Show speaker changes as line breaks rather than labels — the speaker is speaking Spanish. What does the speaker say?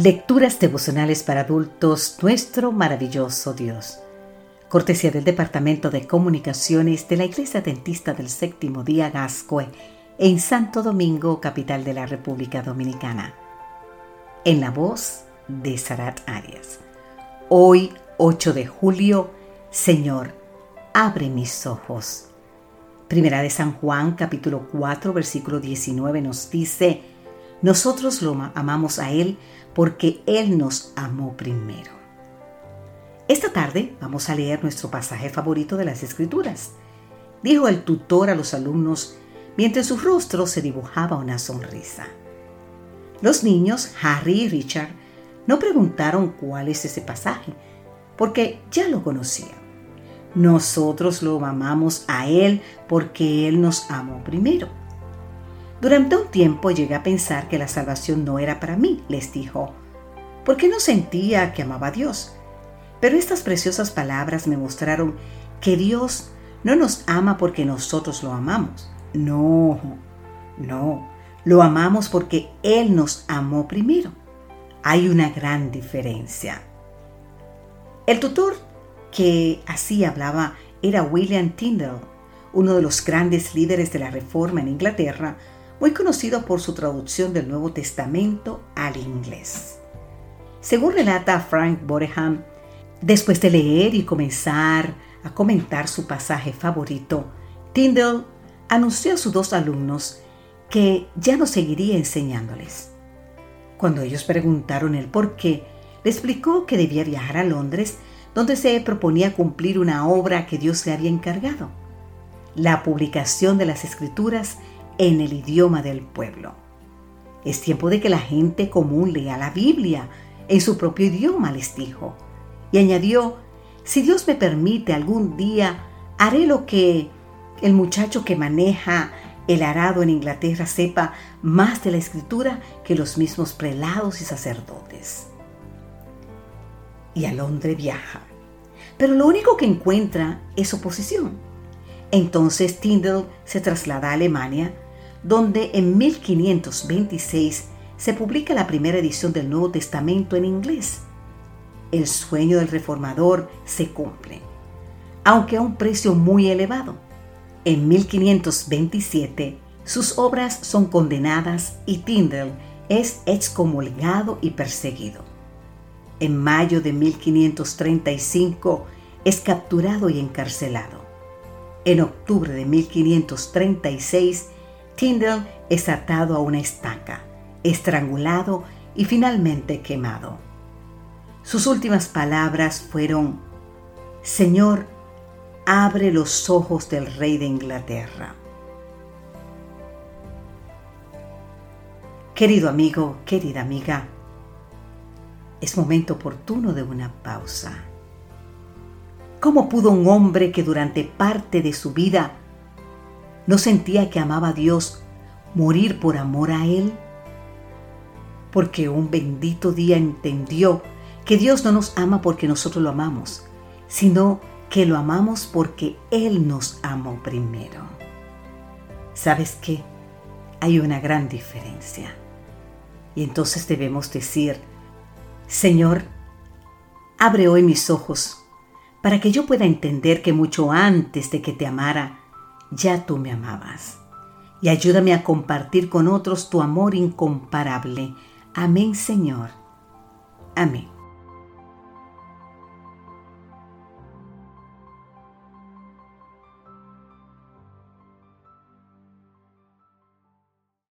Lecturas devocionales para adultos, nuestro maravilloso Dios. Cortesía del Departamento de Comunicaciones de la Iglesia Dentista del Séptimo Día Gascue, en Santo Domingo, capital de la República Dominicana. En la voz de Sarat Arias. Hoy, 8 de julio, Señor, abre mis ojos. Primera de San Juan, capítulo 4, versículo 19 nos dice, nosotros lo amamos a Él porque Él nos amó primero. Esta tarde vamos a leer nuestro pasaje favorito de las Escrituras. Dijo el tutor a los alumnos mientras en su rostro se dibujaba una sonrisa. Los niños, Harry y Richard, no preguntaron cuál es ese pasaje, porque ya lo conocían. Nosotros lo amamos a Él porque Él nos amó primero. Durante un tiempo llegué a pensar que la salvación no era para mí, les dijo, porque no sentía que amaba a Dios. Pero estas preciosas palabras me mostraron que Dios no nos ama porque nosotros lo amamos. No, no, lo amamos porque Él nos amó primero. Hay una gran diferencia. El tutor que así hablaba era William Tyndall, uno de los grandes líderes de la Reforma en Inglaterra, muy conocido por su traducción del Nuevo Testamento al inglés. Según relata Frank Boreham, después de leer y comenzar a comentar su pasaje favorito, Tyndall anunció a sus dos alumnos que ya no seguiría enseñándoles. Cuando ellos preguntaron el por qué, le explicó que debía viajar a Londres, donde se proponía cumplir una obra que Dios le había encargado, la publicación de las escrituras en el idioma del pueblo. Es tiempo de que la gente común lea la Biblia en su propio idioma, les dijo. Y añadió, si Dios me permite algún día, haré lo que el muchacho que maneja el arado en Inglaterra sepa más de la escritura que los mismos prelados y sacerdotes. Y a Londres viaja. Pero lo único que encuentra es oposición. Entonces Tyndall se traslada a Alemania donde en 1526 se publica la primera edición del Nuevo Testamento en inglés. El sueño del reformador se cumple, aunque a un precio muy elevado. En 1527 sus obras son condenadas y Tyndall es excomulgado y perseguido. En mayo de 1535 es capturado y encarcelado. En octubre de 1536 Tyndall es atado a una estaca, estrangulado y finalmente quemado. Sus últimas palabras fueron, Señor, abre los ojos del rey de Inglaterra. Querido amigo, querida amiga, es momento oportuno de una pausa. ¿Cómo pudo un hombre que durante parte de su vida ¿No sentía que amaba a Dios morir por amor a Él? Porque un bendito día entendió que Dios no nos ama porque nosotros lo amamos, sino que lo amamos porque Él nos amó primero. ¿Sabes qué? Hay una gran diferencia. Y entonces debemos decir, Señor, abre hoy mis ojos para que yo pueda entender que mucho antes de que te amara, ya tú me amabas. Y ayúdame a compartir con otros tu amor incomparable. Amén, Señor. Amén.